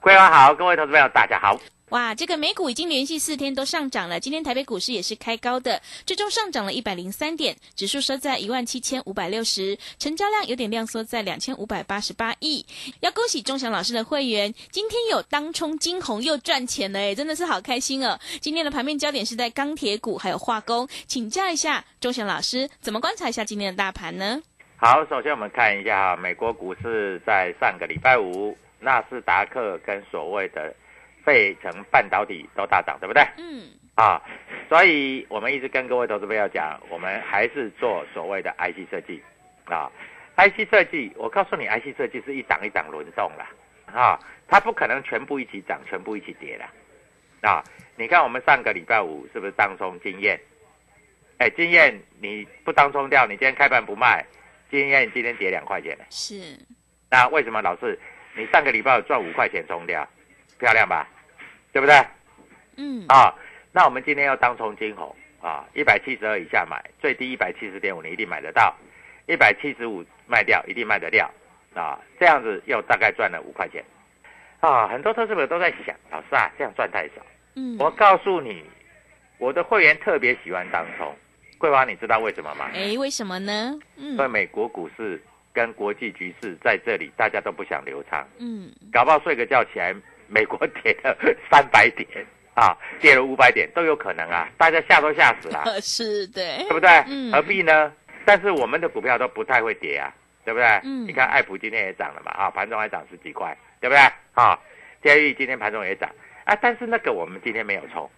桂花好，各位投资朋友大家好。哇，这个美股已经连续四天都上涨了，今天台北股市也是开高的，最终上涨了一百零三点，指数收在一万七千五百六十，成交量有点量缩在两千五百八十八亿。要恭喜钟祥老师的会员，今天有当冲金红又赚钱了，哎，真的是好开心哦。今天的盘面焦点是在钢铁股还有化工，请教一下钟祥老师，怎么观察一下今天的大盘呢？好，首先我们看一下哈，美国股市在上个礼拜五，纳斯达克跟所谓的费城半导体都大涨，对不对？嗯，啊，所以我们一直跟各位投资朋友讲，我们还是做所谓的 IC 设计。啊，IC 设计，我告诉你，IC 设计是一档一档轮动啦，啊，它不可能全部一起涨，全部一起跌的，啊，你看我们上个礼拜五是不是当中经验？哎，经验你不当冲掉，你今天开盘不卖，经验今天跌两块钱了，是，那为什么老是你上个礼拜有赚五块钱冲掉，漂亮吧？对不对？嗯，啊，那我们今天要当冲金红啊，一百七十二以下买，最低一百七十点五，你一定买得到；一百七十五卖掉，一定卖得掉啊。这样子又大概赚了五块钱啊。很多投资者都在想，老师啊，这样赚太少。嗯，我告诉你，我的会员特别喜欢当冲。桂花，你知道为什么吗？哎，为什么呢？嗯因为美国股市跟国际局势在这里，大家都不想流畅。嗯，搞不好睡个觉起来，美国跌了三百点啊，跌了五百点都有可能啊，大家吓都吓死了，是对对，不对？嗯何必呢？但是我们的股票都不太会跌啊，对不对？嗯你看爱普今天也涨了嘛，啊，盘中还涨十几块，对不对？啊，天域今天盘中也涨啊，但是那个我们今天没有冲，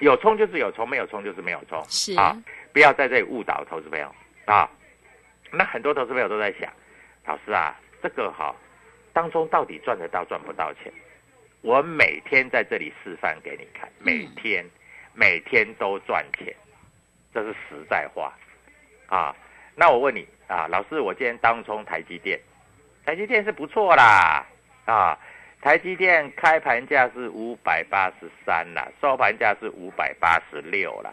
有冲就是有冲，没有冲就是没有冲，是啊，不要在这里误导投资朋友啊。那很多投资朋友都在想，老师啊，这个哈、当中到底赚得到赚不到钱？我每天在这里示范给你看，每天、每天都赚钱，这是实在话啊。那我问你啊，老师，我今天当冲台积电，台积电是不错啦啊，台积电开盘价是五百八十三啦，收盘价是五百八十六啦，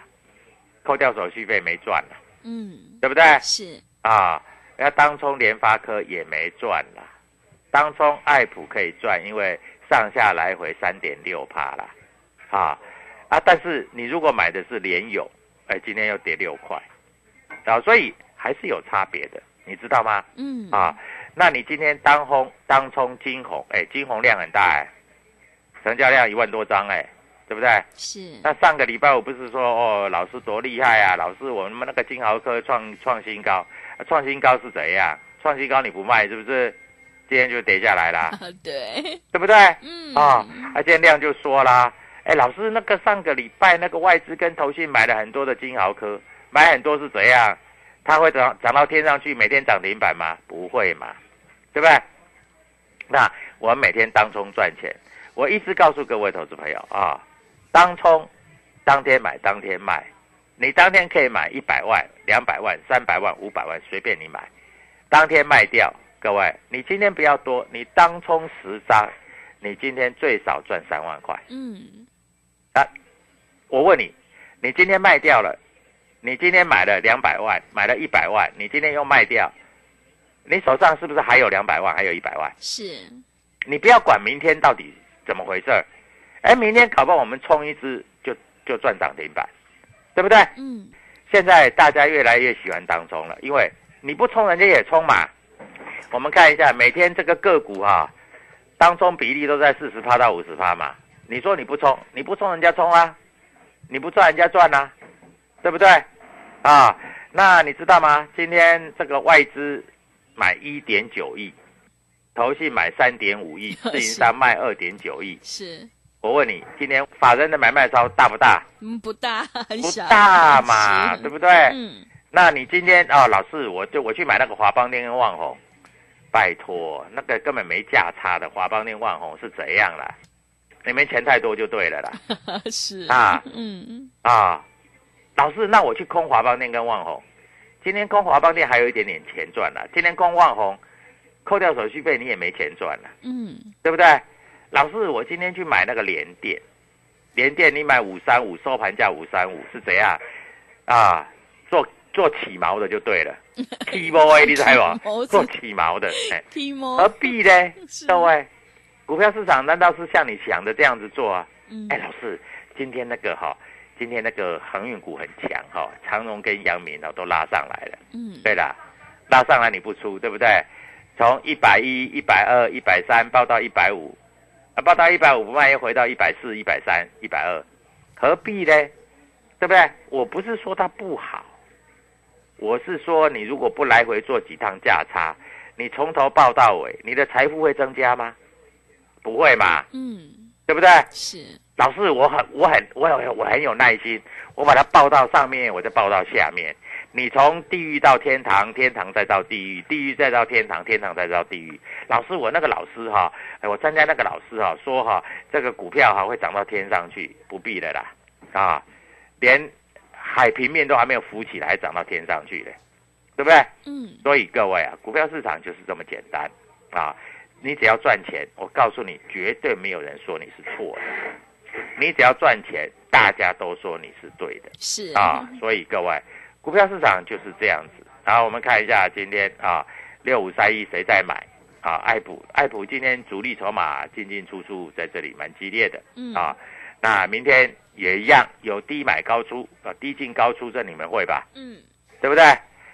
扣掉手续费没赚啦，嗯，对不对？是，啊，那当冲联发科也没赚啦，当冲爱普可以赚，因为上下来回三点六帕啦，啊啊，但是你如果买的是联友，哎，今天又跌六块，啊，所以还是有差别的，你知道吗？嗯，啊，那你今天当红当冲金红，哎，金红量很大哎，成交量一万多张哎，对不对？是，那上个礼拜我不是说哦，老师多厉害啊，老师我们那个金豪科创创新高，啊创新高是怎样？创新高你不卖是不是？今天就跌下来啦，对，对不对？嗯，啊，啊，今天量就说啦，哎，老师那个上个礼拜那个外资跟投信买了很多的金豪科，买很多是怎样？它会涨涨到天上去，每天涨停板吗？不会嘛，对不对？那我们每天当冲赚钱。我一直告诉各位投资朋友啊，当冲当天买当天卖，你当天可以买一百万、两百万、三百万、五百万，随便你买，当天卖掉。各位，你今天不要多，你当冲十张，你今天最少赚三万块。嗯，啊，我问你，你今天卖掉了，你今天买了两百万，买了一百万，你今天又卖掉，你手上是不是还有两百万，还有一百万？是，你不要管明天到底怎么回事儿，哎，明天搞不好我们冲一只就就赚涨停板，对不对？嗯，现在大家越来越喜欢当冲了，因为你不冲，人家也冲嘛。我们看一下每天这个个股哈、当冲比例都在四十趴到五十趴嘛。你说你不冲，你不冲人家冲啊，你不赚人家赚啊，对不对？啊，那你知道吗？今天这个外资买一点九亿，投信买三点五亿，自营商卖二点九亿。是，我问你，今天法人的买卖超大不大？嗯，不大，很不小，大嘛，是对不对？嗯，那你今天啊、老师，我就我去买那个华邦电跟旺宏，拜托，那个根本没价差的华邦电、旺宏是怎样啦？你们钱太多就对了啦 是啊嗯，啊！老师，那我去空华邦电跟旺宏，今天空华邦电还有一点点钱赚了，今天空旺宏扣掉手续费你也没钱赚了，嗯，对不对？老师，我今天去买那个联电，联电你买五三五，收盘价五三五是怎样啊？做做起毛的就对了 波 A 你知道起毛不？做起毛的，哎，起毛何，必呢？各位，股票市场难道是像你想的这样子做啊？嗯哎，，老师，今天那个哈、今天那个航运股很强哈、长荣跟阳明哦都拉上来了。嗯，对啦，拉上来你不出，对不对？从一百一、一百二、一百三报到一百五，啊，报到一百五不卖又回到一百四、一百三、一百二，何必呢？对不对？我不是说它不好，我是说你如果不来回做几趟价差，你从头报到尾，你的财富会增加吗？不会嘛，嗯，对不对？是，老师，我很我很我很我很有耐心，我把它报到上面，我再报到下面。你从地狱到天堂，天堂再到地狱，地狱再到天堂，天堂再到地狱。老师，我那个老师哈，哎我参加那个老师哈说哈，这个股票哈会涨到天上去，不必的啦，啊，连海平面都还没有浮起来，还涨到天上去嘞，对不对？嗯，所以各位啊，股票市场就是这么简单啊！你只要赚钱，我告诉你，绝对没有人说你是错的。你只要赚钱，大家都说你是对的是啊！所以各位，股票市场就是这样子。然后我们看一下今天啊，六五三一谁在买啊？艾普，艾普今天主力筹码进进出出在这里蛮激烈的嗯啊。那明天也一样，有低买高出啊，低进高出，这你们会吧？嗯，对不对？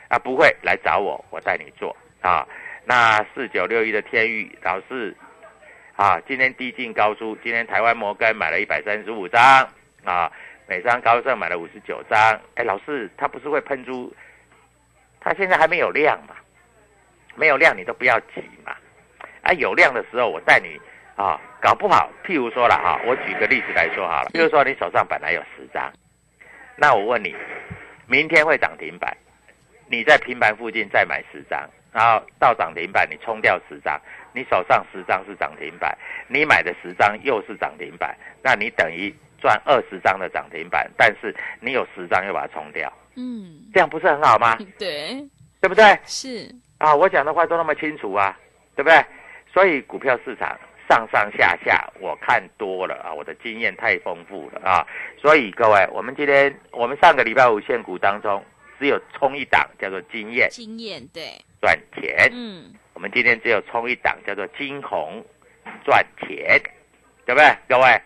啊，不会来找我，我带你做啊。那四九六一的天域老是啊，今天低进高出，今天台湾摩根买了一百三十五张啊，美商高盛买了五十九张。哎，老师，他不是会喷出？他现在还没有量嘛？没有量你都不要急嘛。啊，有量的时候我带你啊，搞不好，譬如说了哈、我举个例子来说好了，譬如说你手上本来有十张，那我问你，明天会涨停板，你在平盘附近再买十张，然后到涨停板你冲掉十张，你手上十张是涨停板，你买的十张又是涨停板，那你等于赚二十张的涨停板，但是你有十张又把它冲掉，嗯，这样不是很好吗？对，对不对？是，啊，我讲的话都那么清楚啊，对不对？所以股票市场上上下下我看多了啊，我的经验太丰富了啊。所以各位，我们今天我们上个礼拜五限股当中只有冲一档叫做经验经验，对，赚钱，嗯，我们今天只有冲一档叫做金红赚钱，对不对？各位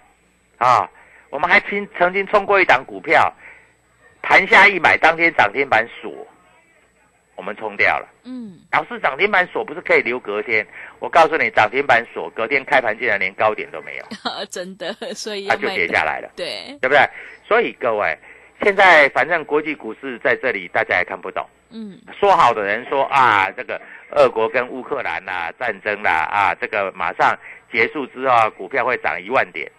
啊，我们还曾曾经冲过一档股票，盘下一买当天涨停板锁，我们冲掉了。嗯，老师，涨停板锁不是可以留隔天？我告诉你，涨停板锁隔天开盘竟然连高点都没有，真的，所以它就跌下来了，对，对不对？所以各位，现在反正国际股市在这里，大家也看不懂。嗯，说好的人说啊，这个俄国跟乌克兰呐、战争啦啊，这个马上结束之后啊，股票会涨一万点，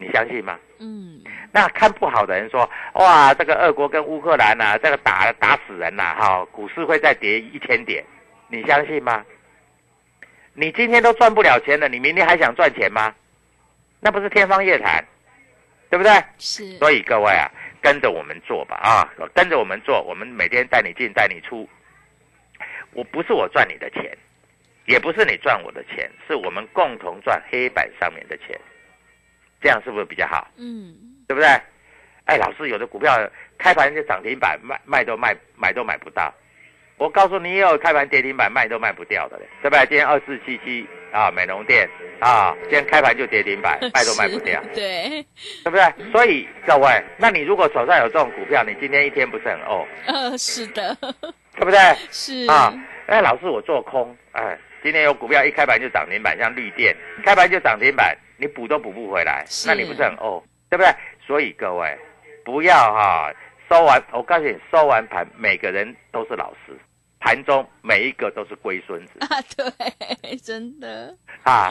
你相信吗？嗯，那看不好的人说，哇，这个俄国跟乌克兰呐、这个打打死人呐、哈、股市会再跌一千点，你相信吗？你今天都赚不了钱了，你明天还想赚钱吗？那不是天方夜谭，对不对？是，所以各位啊，跟着我们做吧啊，跟着我们做，我们每天带你进带你出。我不是我赚你的钱，也不是你赚我的钱，是我们共同赚黑板上面的钱，这样是不是比较好？嗯，对不对？哎，老师，有的股票开盘就涨停板，卖卖都卖买都买不到。我告诉你，也有开盘跌停板卖都卖不掉的嘞，对不对？今天二四七七啊，美容店啊，今天开盘就跌停板，卖都卖不掉，对，对不对？所以各位，那你如果手上有这种股票，你今天一天不是很哦，呃，是的，对不对？是啊，哎，老师，我做空，哎，今天有股票一开盘就涨停板，像绿电，开盘就涨停板，你补都补不回来，那你不是很哦，对不对？所以各位不要哈、收完，我告诉你，收完盘，每个人都是老师，盘中每一个都是龟孙子 啊，对，真的，啊。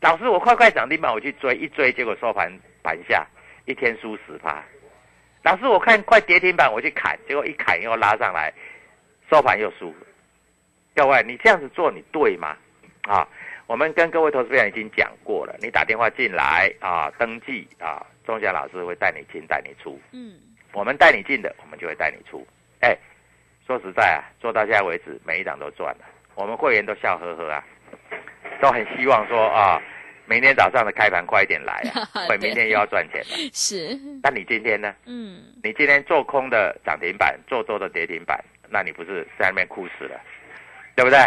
老师，我快快涨停板，我去追，一追结果收盘盘下，一天输十趴。老师，我看快跌停板，我去砍，结果一砍又拉上来，收盘又输。各位，你这样子做，你对吗？啊，我们跟各位投资者已经讲过了，你打电话进来啊，登记啊，钟祥老师会带你进，带你出。嗯，我们带你进的，我们就会带你出。哎，说实在啊，做到现在为止，每一档都赚了，我们会员都笑呵呵啊，都很希望说啊，明天早上的开盘快一点来啊，会明天又要赚钱了。是，那你今天呢？嗯，你今天做空的涨停板，做多的跌停板，那你不是在那边哭死了，对不对？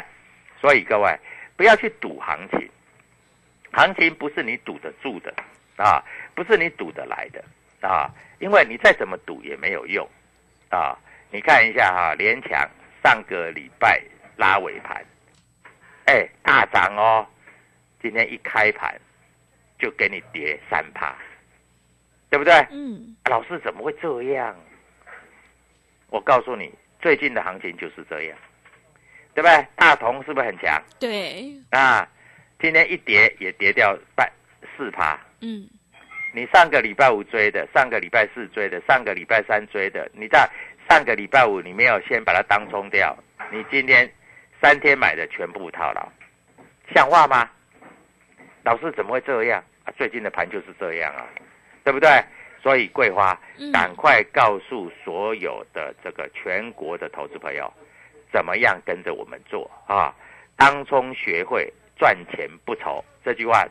所以各位不要去赌行情，行情不是你赌得住的啊，不是你赌得来的啊，因为你再怎么赌也没有用啊。你看一下哈、联强上个礼拜拉尾盘，哎，大涨哦，今天一开盘就给你跌三趴，对不对？嗯，老师怎么会这样？我告诉你，最近的行情就是这样，对不对？大同是不是很强对，啊？今天一跌也跌掉半四趴。嗯，你上个礼拜五追的，上个礼拜四追的，上个礼拜三追的，你在上个礼拜五你没有先把它当冲掉，你今天三天买的全部套牢，像话吗？老师怎么会这样啊？最近的盘就是这样啊，对不对？所以桂花嗯赶快告诉所有的这个全国的投资朋友，怎么样跟着我们做啊？当冲学会赚钱不愁这句话，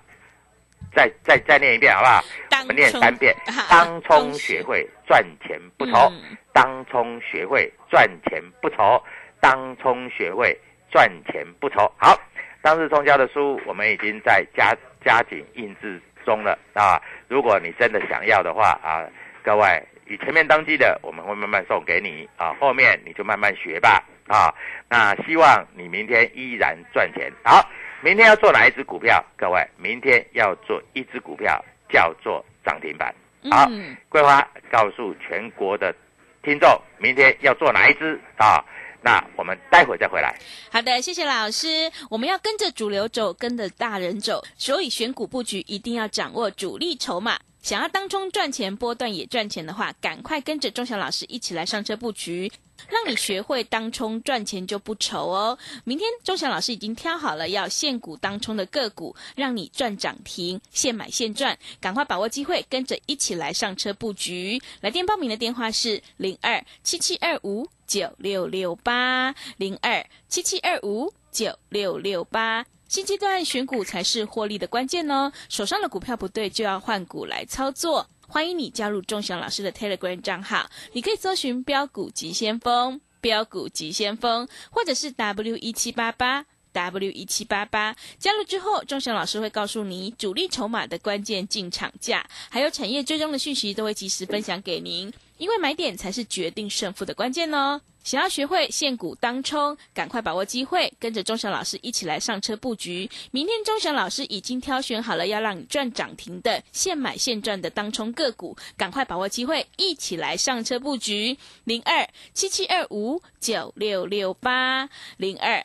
再再再念一遍好不好？我们念三遍啊。当冲学会赚钱不愁，嗯当冲学会赚钱不愁，当冲学会赚钱不愁。好，当日冲交的书我们已经在加加紧印制中了啊！如果你真的想要的话啊，各位你前面登记的，我们会慢慢送给你啊，后面你就慢慢学吧啊。那希望你明天依然赚钱。好，明天要做哪一只股票？各位，明天要做一只股票，叫做涨停板。好嗯，桂花告诉全国的听众，明天要做哪一只啊？那我们待会再回来。好的，谢谢老师。我们要跟着主流走，跟着大人走，所以选股布局一定要掌握主力筹码。想要当中赚钱、波段也赚钱的话，赶快跟着钟祥老师一起来上车布局，让你学会当冲赚钱就不愁哦。明天钟祥老师已经挑好了要现股当冲的个股，让你赚涨停，现买现赚，赶快把握机会，跟着一起来上车布局。来电报名的电话是零二七七二五九六六八零二七七二五九六六八。现阶段选股才是获利的关键哦，手上的股票不对就要换股来操作。欢迎你加入钟祥老师的 Telegram 账号，你可以搜寻“标股急先锋”、“标股急先锋”，或者是 W 一七八八。W 一七八八加入之后，钟祥老师会告诉你主力筹码的关键进场价，还有产业追踪的讯息，都会及时分享给您。因为买点才是决定胜负的关键哦。想要学会现股当冲，赶快把握机会，跟着钟祥老师一起来上车布局。明天钟祥老师已经挑选好了要让你赚涨停的现买现赚的当冲个股，赶快把握机会，一起来上车布局。零二七七二五九六六八零二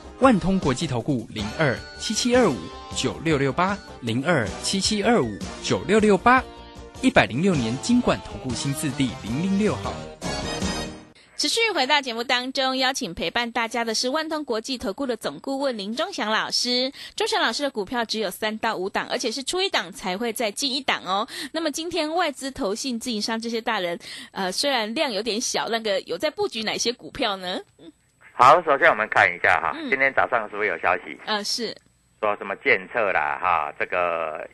万通国际投顾零二七七二五九六六八零二七七二五九六六八，一百零六年金管投顾新字第零零六号。持续回到节目当中，邀请陪伴大家的是万通国际投顾的总顾问林忠祥老师。忠祥老师的股票只有三到五档，而且是出一档才会再进一档哦。那么今天外资、投信、自营商这些大人，呃，虽然量有点小，那个有在布局哪些股票呢？好，首先我们看一下哈，嗯。今天早上是不是有消息？呃，是，说什么建测啦哈，这个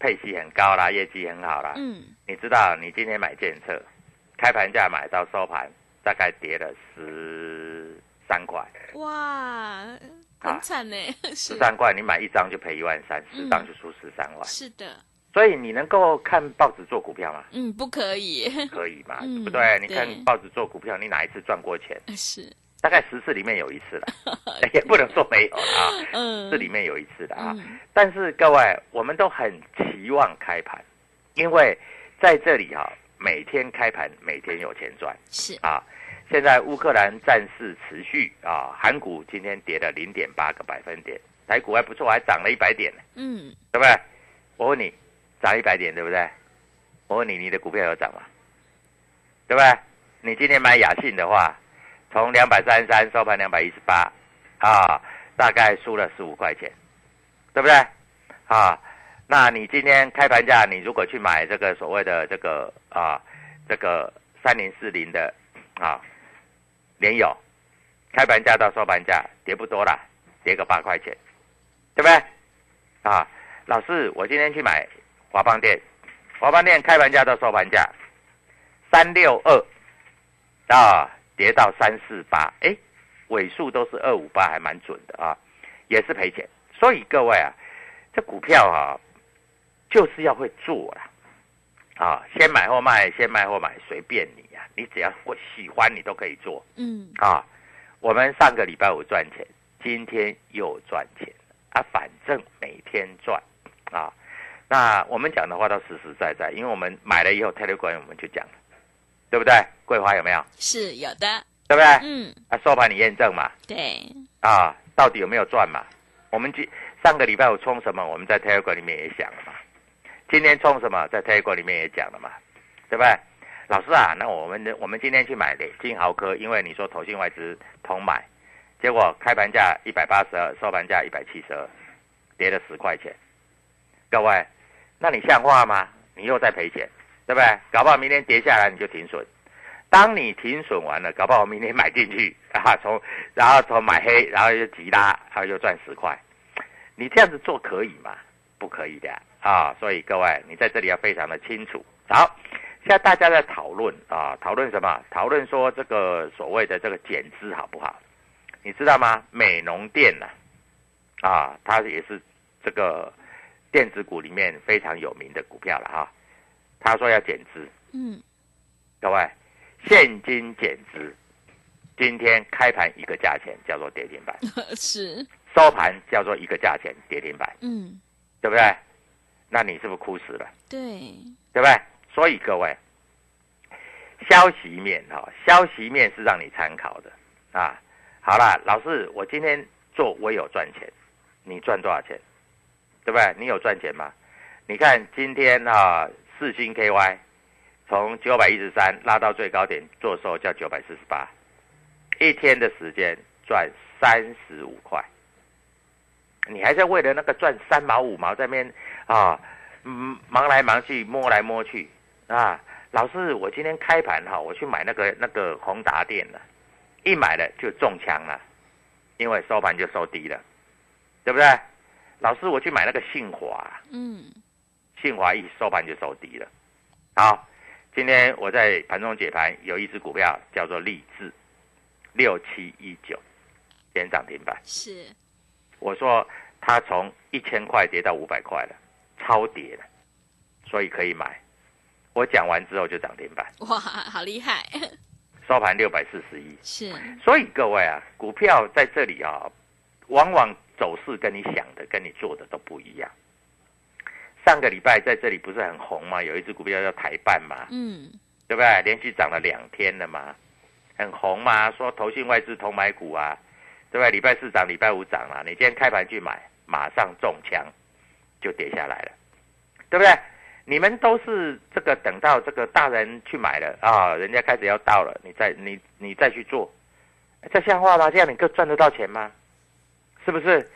配息很高啦，业绩很好啦。嗯，你知道你今天买建测，开盘价买到收盘大概跌了十三块，哇，很惨呢，是。十三块你买一张就赔一万三，嗯。十张就输十三万。是的，所以你能够看报纸做股票吗？嗯，不可以，可以嘛，嗯对不对？你看报纸做股票，你哪一次赚过钱？是，大概十次里面有一次了，也不能说没有了啊，嗯，这里面有一次的啊。嗯但是各位，我们都很期望开盘，因为在这里哈、每天开盘，每天有钱赚是，啊。现在乌克兰战事持续啊，韩股今天跌了零点八个百分点，台股还不错，还涨了一百点呢，嗯，对不对？我问你，涨一百点对不对？我问你，你的股票有涨吗？对不对？你今天买雅信的话，从两百三十三收盘两百一十八，啊，大概输了十五块钱，对不对？啊，那你今天开盘价，你如果去买这个所谓的这个啊，这个三零四零的啊，联友，开盘价到收盘价跌不多啦，跌个八块钱，对不对？啊，老师，我今天去买华邦店，华邦店开盘价到收盘价三六二，啊，跌到三四八，哎，尾数都是二五八，还蛮准的啊，也是赔钱。所以各位啊，这股票啊，就是要会做啦，啊，先买后卖，先卖后买，随便你啊、你只要会喜欢，你都可以做嗯，啊。我们上个礼拜五赚钱，今天又赚钱啊，反正每天赚啊。那我们讲的话都实实在在，因为我们买了以后，Telegram 我们就讲了，对不对？桂花有没有？是有的，对不对？嗯，啊，收盘你验证嘛，对，啊，到底有没有赚嘛？我们今上个礼拜五冲什么？我们在 Telegram 里面也讲了嘛。今天冲什么？在 Telegram 里面也讲了嘛，对不对？老师啊，那我们我们今天去买的金豪科，因为你说投信外资同买，结果开盘价一百八十二，收盘价一百七十二，跌了十块钱。各位，那你像话吗？你又在赔钱，对不对？搞不好明天跌下来你就停损。当你停损完了，搞不好明天买进去啊，从然后从买黑，然后又急拉，然后又赚十块，你这样子做可以吗？不可以的啊！所以各位，你在这里要非常的清楚。好，现在大家在讨论啊，讨论什么？讨论说这个所谓的这个减资好不好？你知道吗？美农店呢、啊，它也是这个电子股里面非常有名的股票了哈。他说要减资，嗯，各位，现金减资，今天开盘一个价钱叫做跌停板，是，收盘叫做一个价钱跌停板，嗯，对不对？那你是不是哭死了？对，对不对？所以各位，消息面哈、消息面是让你参考的啊。好啦，老师，我今天做我有赚钱，你赚多少钱？对不对？你有赚钱吗？你看今天啊，四星 KY 从九百一十三拉到最高点做收叫九百四十八，一天的时间赚三十五块。你还在为了那个赚三毛五毛在那边啊，嗯，忙来忙去，摸来摸去啊。老师，我今天开盘哈，我去买那个那个宏达电了，一买了就中枪了，因为收盘就收低了，对不对？老师，我去买那个信华，嗯，信华一收盘就收低了，好，今天我在盘中解盘，有一只股票叫做励志，六七一九，今天涨停板。是，我说它从一千块跌到五百块了，超跌了，所以可以买。我讲完之后就涨停板，哇，好厉害，收盘六百四十一。是，所以各位啊，股票在这里啊，往往走势跟你想的、跟你做的都不一样。上个礼拜在这里不是很红吗？有一只股票叫台办嘛，嗯，对不对？连续涨了两天了嘛，很红嘛。说投信外资同买股啊，对不对？礼拜四涨，礼拜五涨了，你今天开盘去买，马上中枪，就跌下来了，对不对？你们都是这个等到这个大人去买了啊，人家开始要到了，你再你你再去做，这像话吗？这样你够赚得到钱吗？是不是？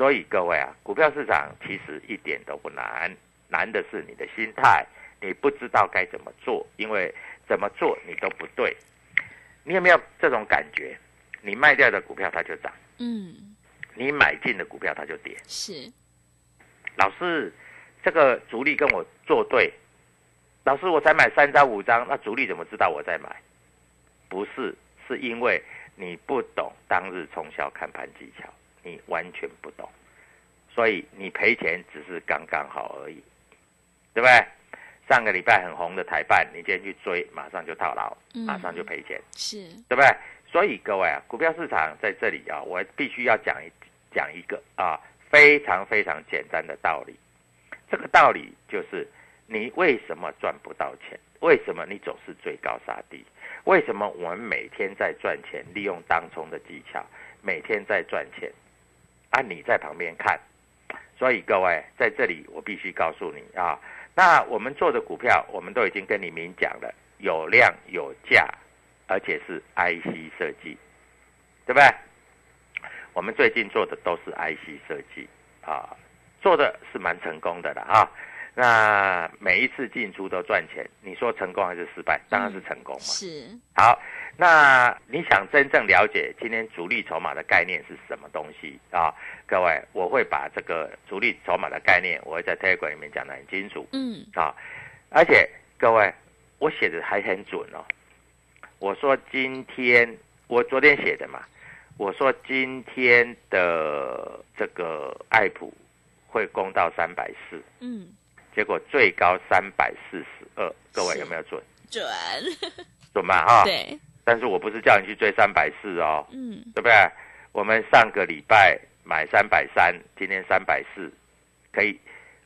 所以各位啊，股票市场其实一点都不难，难的是你的心态，你不知道该怎么做，因为怎么做你都不对。你有没有这种感觉？你卖掉的股票它就涨，嗯，你买进的股票它就跌。是，老师，这个主力跟我作对，老师我才买三张五张，那主力怎么知道我在买？不是，是因为你不懂当日冲销看盘技巧，你完全不懂，所以你赔钱只是刚刚好而已，对不对？上个礼拜很红的台办，你今天去追，马上就套牢，嗯马上就赔钱。是，对不对？所以各位啊，股票市场在这里啊，我必须要讲一讲一个啊非常非常简单的道理。这个道理就是，你为什么赚不到钱？为什么你总是追高杀低？为什么我们每天在赚钱？利用当冲的技巧，每天在赚钱，按，你在旁边看。所以各位在这里，我必须告诉你啊，那我们做的股票，我们都已经跟你明讲了，有量有价，而且是 IC 设计，对不对？我们最近做的都是 IC 设计啊，做的是蛮成功的了啊。那每一次进出都赚钱，你说成功还是失败？当然是成功嘛。是，好，那你想真正了解今天主力筹码的概念是什么东西啊？各位，我会把这个主力筹码的概念，我会在 Telegram 里面讲得很清楚嗯，啊。而且各位，我写的还很准哦。我说今天，我昨天写的嘛，我说今天的这个爱普会攻到三百四，嗯，结果最高三百四十二，各位有没有准？准，准嘛哈。对，但是我不是叫你去追三百四哦，嗯，对不对？我们上个礼拜买三百三，今天三百四，可以，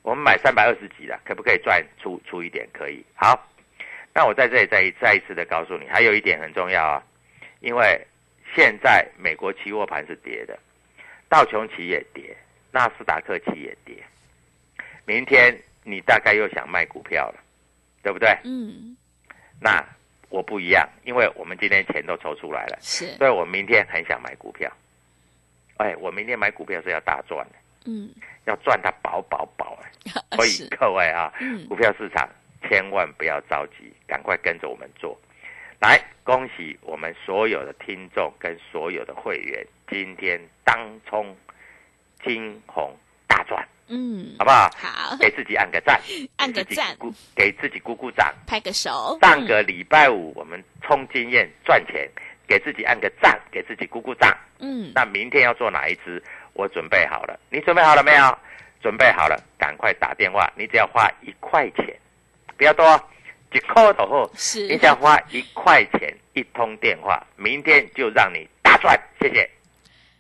我们买三百二十几了，可不可以赚出出一点？可以。好，那我在这里再一再一次的告诉你，还有一点很重要啊，因为现在美国期货盘是跌的，道琼期也跌，纳斯达克期也跌，明天你大概又想卖股票了，对不对？嗯，那我不一样，因为我们今天钱都抽出来了，是，所以我明天很想买股票。哎，我明天买股票是要大赚的，嗯，要赚它饱饱饱哎。所以，各位啊，嗯股票市场千万不要着急，赶快跟着我们做。来，恭喜我们所有的听众跟所有的会员，今天当冲金红大赚，嗯好，不好？好，给自己按个赞，按个给自己赞鼓，给自己鼓鼓掌。拍个手，上个礼拜五我们冲经验赚钱，给自己按个赞，给自己鼓鼓掌。嗯，那明天要做哪一支？我准备好了，你准备好了没有？准备好了，赶快打电话。你只要花一块钱，不要多，几块头后，是，你只要花一块钱一通电话，明天就让你大赚。谢谢。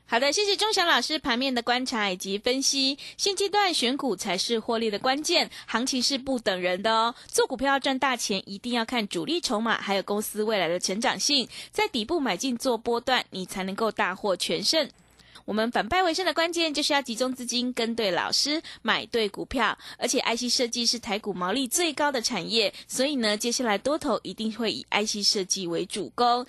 好的，谢谢钟祥老师盘面的观察以及分析。现阶段选股才是获利的关键，行情是不等人的哦。做股票要赚大钱，一定要看主力筹码，还有公司未来的成长性，在底部买进做波段，你才能够大获全胜。我们反败为胜的关键就是要集中资金，跟对老师，买对股票。而且 IC 设计是台股毛利最高的产业，所以呢，接下来多头一定会以 IC 设计为主攻。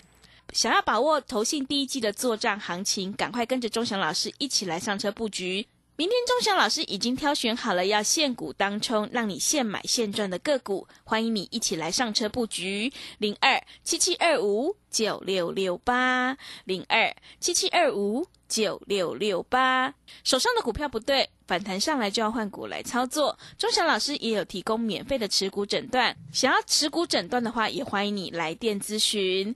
想要把握投信第一季的做账行情，赶快跟着钟祥老师一起来上车布局。明天钟祥老师已经挑选好了要现股当冲，让你现买现赚的个股，欢迎你一起来上车布局。零二七七二五九六六八零二七七二五九六六八，手上的股票不对，反弹上来就要换股来操作。钟祥老师也有提供免费的持股诊断，想要持股诊断的话，也欢迎你来电咨询。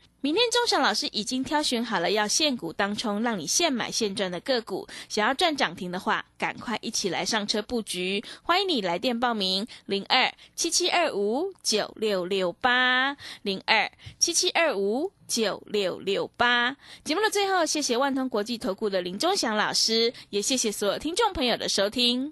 明天钟祥老师已经挑选好了要现股当冲，让你现买现赚的个股。想要赚涨停的话，赶快一起来上车布局。欢迎你来电报名：零二七七二五九六六八零二七七二五九六六八。节目的最后，谢谢万通国际投顾的林钟祥老师，也谢谢所有听众朋友的收听。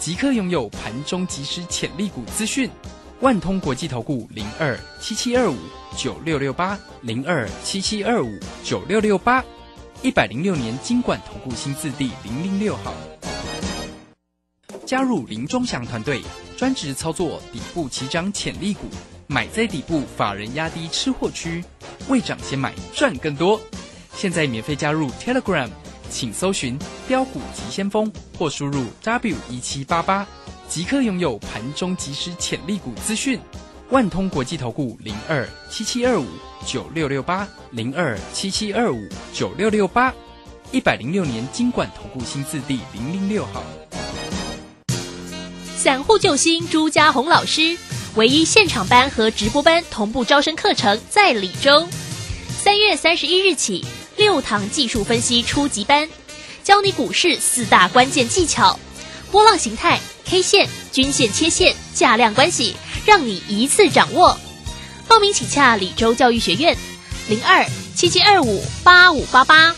即刻拥有盘中即时潜力股资讯，万通国际投顾零二七七二五九六六八零二七七二五九六六八，一百零六年经管投顾新字第零零六号。加入林中祥团队，专职操作底部起涨潜力股，买在底部，法人压低吃货区，未涨先买赚更多。现在免费加入 Telegram。请搜寻“标股急先锋”或输入 “w 一七八八”，即刻拥有盘中即时潜力股资讯。万通国际投顾零二七七二五九六六八零二七七二五九六六八，一百零六年经管投顾新字第零零六号。散户救星朱家红老师，唯一现场班和直播班同步招生课程在李州，三月三十一日起。六堂技术分析初级班，教你股市四大关键技巧，波浪形态、K 线、均线、切线、价量关系，让你一次掌握。报名请洽李州教育学院，零二七七二五八五八八，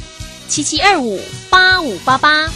七七二五八五八八。